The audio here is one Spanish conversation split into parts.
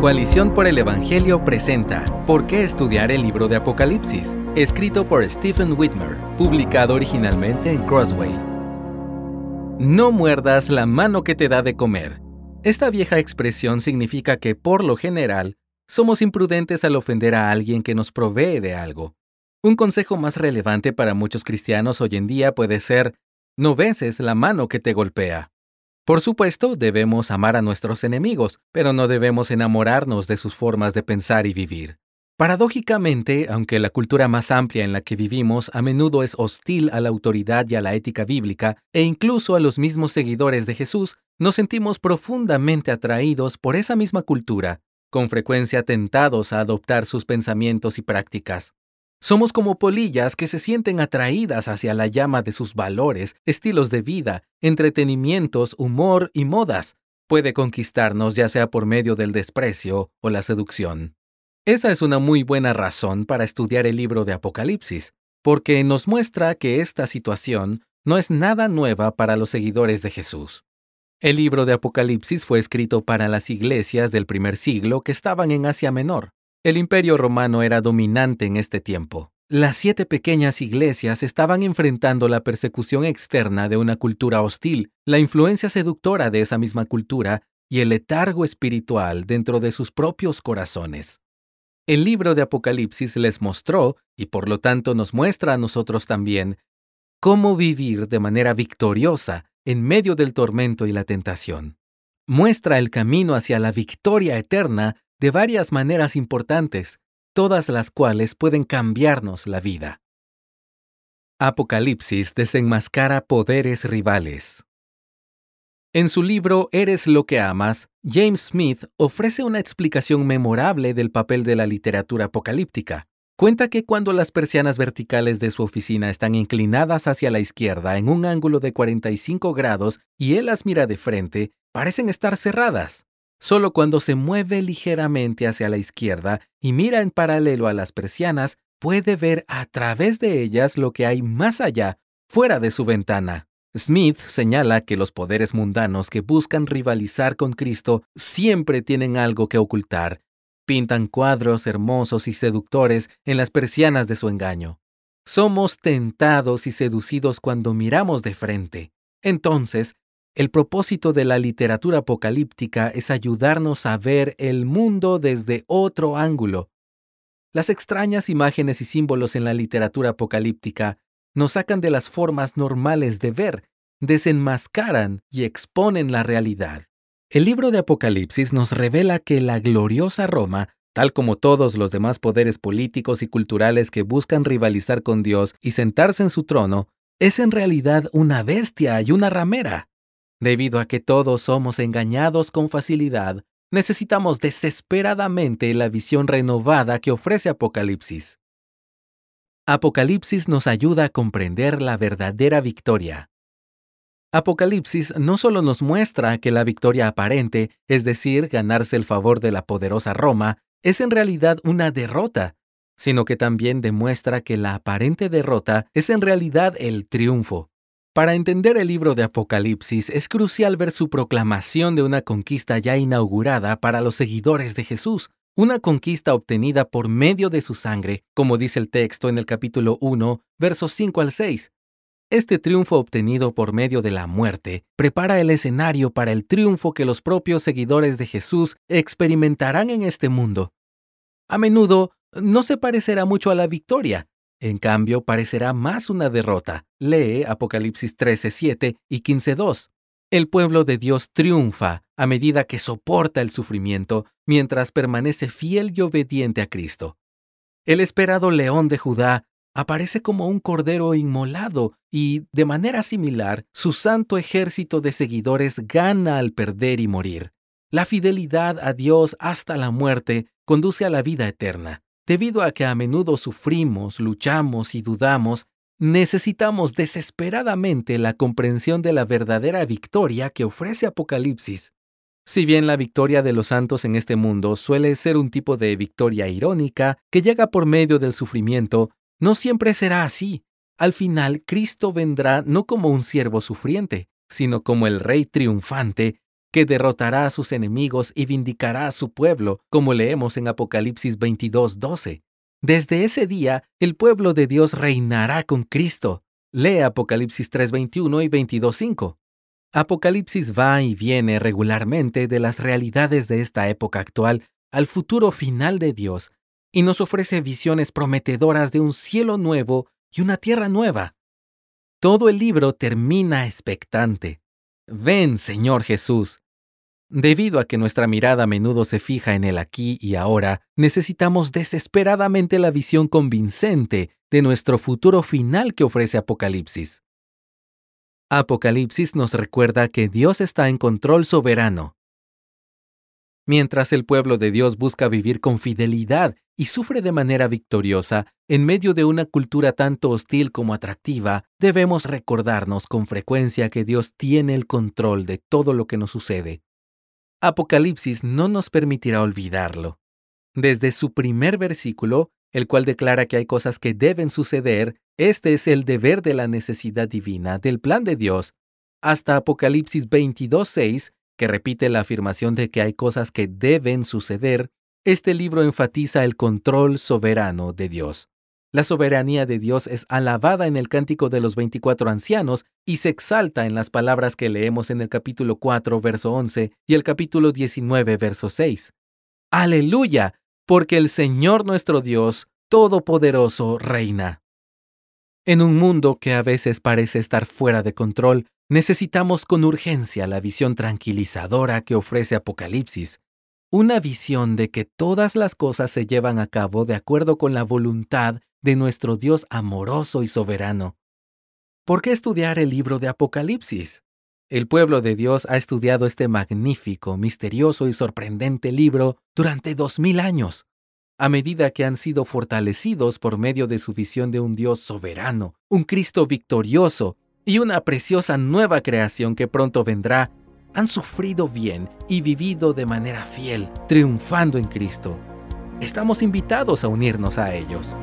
Coalición por el Evangelio presenta ¿Por qué estudiar el libro de Apocalipsis? Escrito por Stephen Whitmer, publicado originalmente en Crossway. No muerdas la mano que te da de comer. Esta vieja expresión significa que, por lo general, somos imprudentes al ofender a alguien que nos provee de algo. Un consejo más relevante para muchos cristianos hoy en día puede ser, no beses la mano que te golpea. Por supuesto, debemos amar a nuestros enemigos, pero no debemos enamorarnos de sus formas de pensar y vivir. Paradójicamente, aunque la cultura más amplia en la que vivimos a menudo es hostil a la autoridad y a la ética bíblica, e incluso a los mismos seguidores de Jesús, nos sentimos profundamente atraídos por esa misma cultura, con frecuencia tentados a adoptar sus pensamientos y prácticas. Somos como polillas que se sienten atraídas hacia la llama de sus valores, estilos de vida, entretenimientos, humor y modas. Puede conquistarnos ya sea por medio del desprecio o la seducción. Esa es una muy buena razón para estudiar el libro de Apocalipsis, porque nos muestra que esta situación no es nada nueva para los seguidores de Jesús. El libro de Apocalipsis fue escrito para las iglesias del primer siglo que estaban en Asia Menor. El imperio romano era dominante en este tiempo. Las siete pequeñas iglesias estaban enfrentando la persecución externa de una cultura hostil, la influencia seductora de esa misma cultura y el letargo espiritual dentro de sus propios corazones. El libro de Apocalipsis les mostró, y por lo tanto nos muestra a nosotros también, cómo vivir de manera victoriosa en medio del tormento y la tentación. Muestra el camino hacia la victoria eterna de varias maneras importantes, todas las cuales pueden cambiarnos la vida. Apocalipsis desenmascara poderes rivales. En su libro Eres lo que amas, James Smith ofrece una explicación memorable del papel de la literatura apocalíptica. Cuenta que cuando las persianas verticales de su oficina están inclinadas hacia la izquierda en un ángulo de 45 grados y él las mira de frente, parecen estar cerradas. Solo cuando se mueve ligeramente hacia la izquierda y mira en paralelo a las persianas, puede ver a través de ellas lo que hay más allá, fuera de su ventana. Smith señala que los poderes mundanos que buscan rivalizar con Cristo siempre tienen algo que ocultar. Pintan cuadros hermosos y seductores en las persianas de su engaño. Somos tentados y seducidos cuando miramos de frente. Entonces, el propósito de la literatura apocalíptica es ayudarnos a ver el mundo desde otro ángulo. Las extrañas imágenes y símbolos en la literatura apocalíptica nos sacan de las formas normales de ver, desenmascaran y exponen la realidad. El libro de Apocalipsis nos revela que la gloriosa Roma, tal como todos los demás poderes políticos y culturales que buscan rivalizar con Dios y sentarse en su trono, es en realidad una bestia y una ramera. Debido a que todos somos engañados con facilidad, necesitamos desesperadamente la visión renovada que ofrece Apocalipsis. Apocalipsis nos ayuda a comprender la verdadera victoria. Apocalipsis no solo nos muestra que la victoria aparente, es decir, ganarse el favor de la poderosa Roma, es en realidad una derrota, sino que también demuestra que la aparente derrota es en realidad el triunfo. Para entender el libro de Apocalipsis es crucial ver su proclamación de una conquista ya inaugurada para los seguidores de Jesús, una conquista obtenida por medio de su sangre, como dice el texto en el capítulo 1, versos 5 al 6. Este triunfo obtenido por medio de la muerte prepara el escenario para el triunfo que los propios seguidores de Jesús experimentarán en este mundo. A menudo no se parecerá mucho a la victoria, en cambio, parecerá más una derrota. Lee Apocalipsis 13:7 y 15:2. El pueblo de Dios triunfa a medida que soporta el sufrimiento mientras permanece fiel y obediente a Cristo. El esperado león de Judá aparece como un cordero inmolado y, de manera similar, su santo ejército de seguidores gana al perder y morir. La fidelidad a Dios hasta la muerte conduce a la vida eterna. Debido a que a menudo sufrimos, luchamos y dudamos, necesitamos desesperadamente la comprensión de la verdadera victoria que ofrece Apocalipsis. Si bien la victoria de los santos en este mundo suele ser un tipo de victoria irónica que llega por medio del sufrimiento, no siempre será así. Al final, Cristo vendrá no como un siervo sufriente, sino como el Rey triunfante, que derrotará a sus enemigos y vindicará a su pueblo, como leemos en Apocalipsis 22:12. Desde ese día, el pueblo de Dios reinará con Cristo. Lee Apocalipsis 3:21 y 22:5. Apocalipsis va y viene regularmente de las realidades de esta época actual al futuro final de Dios y nos ofrece visiones prometedoras de un cielo nuevo y una tierra nueva. Todo el libro termina expectante. Ven, Señor Jesús. Debido a que nuestra mirada a menudo se fija en el aquí y ahora, necesitamos desesperadamente la visión convincente de nuestro futuro final que ofrece Apocalipsis. Apocalipsis nos recuerda que Dios está en control soberano. Mientras el pueblo de Dios busca vivir con fidelidad y sufre de manera victoriosa en medio de una cultura tanto hostil como atractiva, debemos recordarnos con frecuencia que Dios tiene el control de todo lo que nos sucede. Apocalipsis no nos permitirá olvidarlo. Desde su primer versículo, el cual declara que hay cosas que deben suceder, este es el deber de la necesidad divina, del plan de Dios, hasta Apocalipsis 22.6, que repite la afirmación de que hay cosas que deben suceder, este libro enfatiza el control soberano de Dios. La soberanía de Dios es alabada en el cántico de los 24 ancianos y se exalta en las palabras que leemos en el capítulo 4, verso 11 y el capítulo 19, verso 6. Aleluya, porque el Señor nuestro Dios Todopoderoso reina. En un mundo que a veces parece estar fuera de control, necesitamos con urgencia la visión tranquilizadora que ofrece Apocalipsis, una visión de que todas las cosas se llevan a cabo de acuerdo con la voluntad de nuestro Dios amoroso y soberano. ¿Por qué estudiar el libro de Apocalipsis? El pueblo de Dios ha estudiado este magnífico, misterioso y sorprendente libro durante dos mil años, a medida que han sido fortalecidos por medio de su visión de un Dios soberano, un Cristo victorioso y una preciosa nueva creación que pronto vendrá, han sufrido bien y vivido de manera fiel, triunfando en Cristo. Estamos invitados a unirnos a ellos.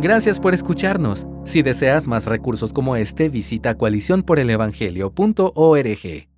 Gracias por escucharnos. Si deseas más recursos como este, visita coaliciónporelevangelio.org.